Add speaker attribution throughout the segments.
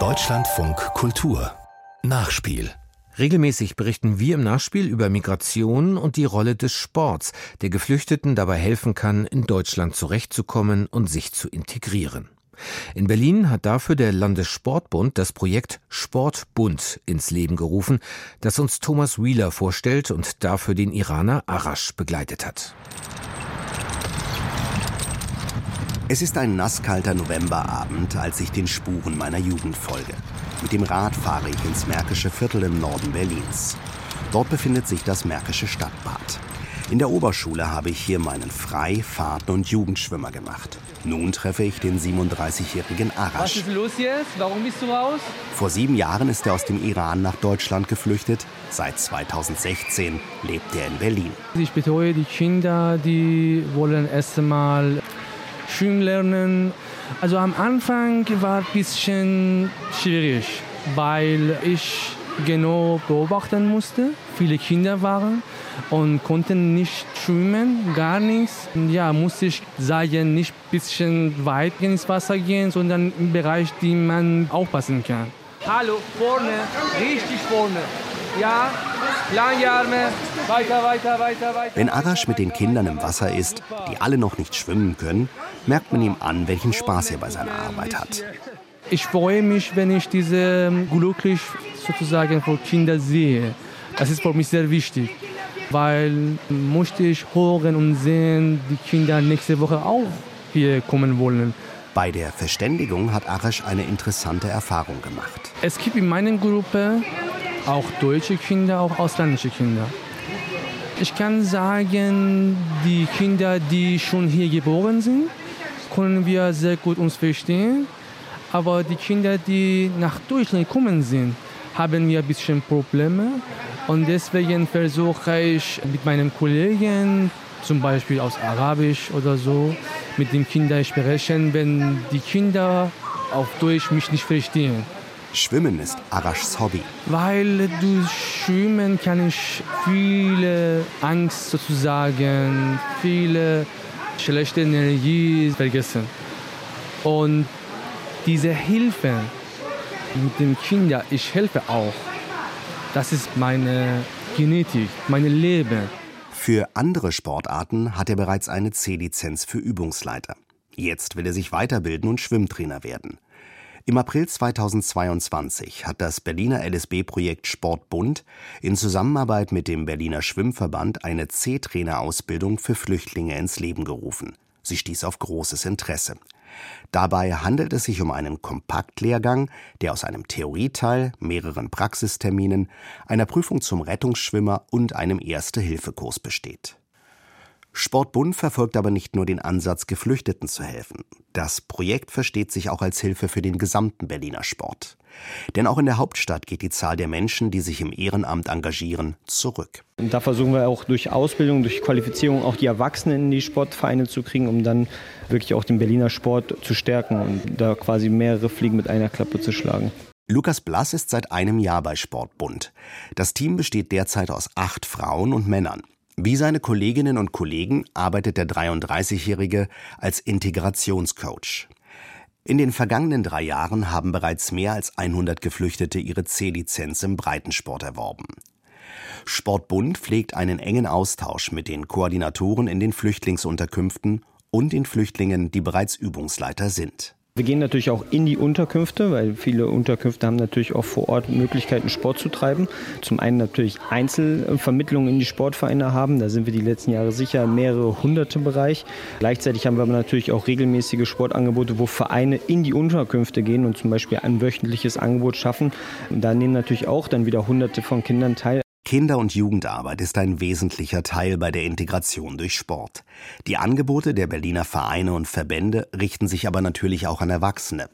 Speaker 1: Deutschlandfunk Kultur Nachspiel
Speaker 2: Regelmäßig berichten wir im Nachspiel über Migration und die Rolle des Sports, der Geflüchteten dabei helfen kann, in Deutschland zurechtzukommen und sich zu integrieren. In Berlin hat dafür der Landessportbund das Projekt Sportbund ins Leben gerufen, das uns Thomas Wheeler vorstellt und dafür den Iraner Arash begleitet hat.
Speaker 3: Es ist ein nasskalter Novemberabend, als ich den Spuren meiner Jugend folge. Mit dem Rad fahre ich ins Märkische Viertel im Norden Berlins. Dort befindet sich das Märkische Stadtbad. In der Oberschule habe ich hier meinen Frei-, Fahrten- und Jugendschwimmer gemacht. Nun treffe ich den 37-jährigen Arash.
Speaker 4: Was ist los jetzt? Warum bist du raus?
Speaker 3: Vor sieben Jahren ist er aus dem Iran nach Deutschland geflüchtet. Seit 2016 lebt er in Berlin.
Speaker 4: Ich betreue die Kinder, die wollen erst einmal schwimmen lernen. Also am Anfang war es ein bisschen schwierig, weil ich genau beobachten musste. Viele Kinder waren und konnten nicht schwimmen, gar nichts. Ja, musste ich sagen, nicht ein bisschen weit ins Wasser gehen, sondern im Bereich, den man aufpassen kann. Hallo, vorne, richtig vorne. Ja, lange Arme, weiter, weiter, weiter, weiter.
Speaker 3: Wenn Arash mit den Kindern im Wasser ist, die alle noch nicht schwimmen können, merkt man ihm an, welchen Spaß er bei seiner Arbeit hat.
Speaker 4: Ich freue mich, wenn ich diese glücklich sozusagen von Kindern sehe. Das ist für mich sehr wichtig, weil möchte ich hören und sehen, die Kinder nächste Woche auch hier kommen wollen.
Speaker 3: Bei der Verständigung hat Arash eine interessante Erfahrung gemacht.
Speaker 4: Es gibt in meiner Gruppe auch deutsche Kinder, auch ausländische Kinder. Ich kann sagen, die Kinder, die schon hier geboren sind, können wir sehr gut uns verstehen. Aber die Kinder, die nach Deutschland gekommen sind, haben wir ein bisschen Probleme. Und deswegen versuche ich mit meinen Kollegen, zum Beispiel aus Arabisch oder so, mit den Kindern sprechen, wenn die Kinder auf Deutsch mich nicht verstehen.
Speaker 3: Schwimmen ist Arashs Hobby.
Speaker 4: Weil durch Schwimmen kann ich viele Angst sozusagen, viele schlechte Energie vergessen. Und diese Hilfe mit den Kindern, ich helfe auch. Das ist meine Genetik, mein Leben.
Speaker 3: Für andere Sportarten hat er bereits eine C-Lizenz für Übungsleiter. Jetzt will er sich weiterbilden und Schwimmtrainer werden. Im April 2022 hat das Berliner LSB-Projekt Sportbund in Zusammenarbeit mit dem Berliner Schwimmverband eine C-Trainer-Ausbildung für Flüchtlinge ins Leben gerufen. Sie stieß auf großes Interesse. Dabei handelt es sich um einen Kompaktlehrgang, der aus einem Theorieteil, mehreren Praxisterminen, einer Prüfung zum Rettungsschwimmer und einem Erste-Hilfe-Kurs besteht. Sportbund verfolgt aber nicht nur den Ansatz, Geflüchteten zu helfen. Das Projekt versteht sich auch als Hilfe für den gesamten Berliner Sport. Denn auch in der Hauptstadt geht die Zahl der Menschen, die sich im Ehrenamt engagieren, zurück.
Speaker 5: Und da versuchen wir auch durch Ausbildung, durch Qualifizierung auch die Erwachsenen in die Sportvereine zu kriegen, um dann wirklich auch den Berliner Sport zu stärken und da quasi mehrere Fliegen mit einer Klappe zu schlagen.
Speaker 3: Lukas Blass ist seit einem Jahr bei Sportbund. Das Team besteht derzeit aus acht Frauen und Männern. Wie seine Kolleginnen und Kollegen arbeitet der 33-Jährige als Integrationscoach. In den vergangenen drei Jahren haben bereits mehr als 100 Geflüchtete ihre C-Lizenz im Breitensport erworben. Sportbund pflegt einen engen Austausch mit den Koordinatoren in den Flüchtlingsunterkünften und den Flüchtlingen, die bereits Übungsleiter sind.
Speaker 5: Wir gehen natürlich auch in die Unterkünfte, weil viele Unterkünfte haben natürlich auch vor Ort Möglichkeiten, Sport zu treiben. Zum einen natürlich Einzelvermittlungen in die Sportvereine haben. Da sind wir die letzten Jahre sicher mehrere hunderte Bereich. Gleichzeitig haben wir aber natürlich auch regelmäßige Sportangebote, wo Vereine in die Unterkünfte gehen und zum Beispiel ein wöchentliches Angebot schaffen. Und da nehmen natürlich auch dann wieder hunderte von Kindern teil.
Speaker 3: Kinder- und Jugendarbeit ist ein wesentlicher Teil bei der Integration durch Sport. Die Angebote der Berliner Vereine und Verbände richten sich aber natürlich auch an Erwachsene.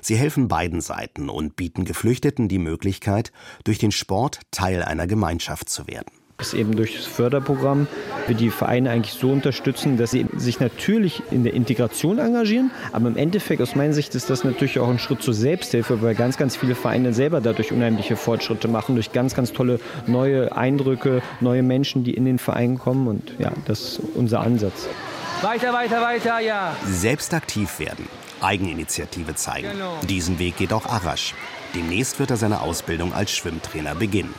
Speaker 3: Sie helfen beiden Seiten und bieten Geflüchteten die Möglichkeit, durch den Sport Teil einer Gemeinschaft zu werden
Speaker 5: ist eben durch das Förderprogramm wir die Vereine eigentlich so unterstützen, dass sie sich natürlich in der Integration engagieren, aber im Endeffekt aus meiner Sicht ist das natürlich auch ein Schritt zur Selbsthilfe, weil ganz, ganz viele Vereine selber dadurch unheimliche Fortschritte machen, durch ganz, ganz tolle neue Eindrücke, neue Menschen, die in den Verein kommen und ja, das ist unser Ansatz.
Speaker 4: Weiter, weiter, weiter, ja.
Speaker 3: Selbst aktiv werden. Eigeninitiative zeigen. Diesen Weg geht auch Arash. Demnächst wird er seine Ausbildung als Schwimmtrainer beginnen.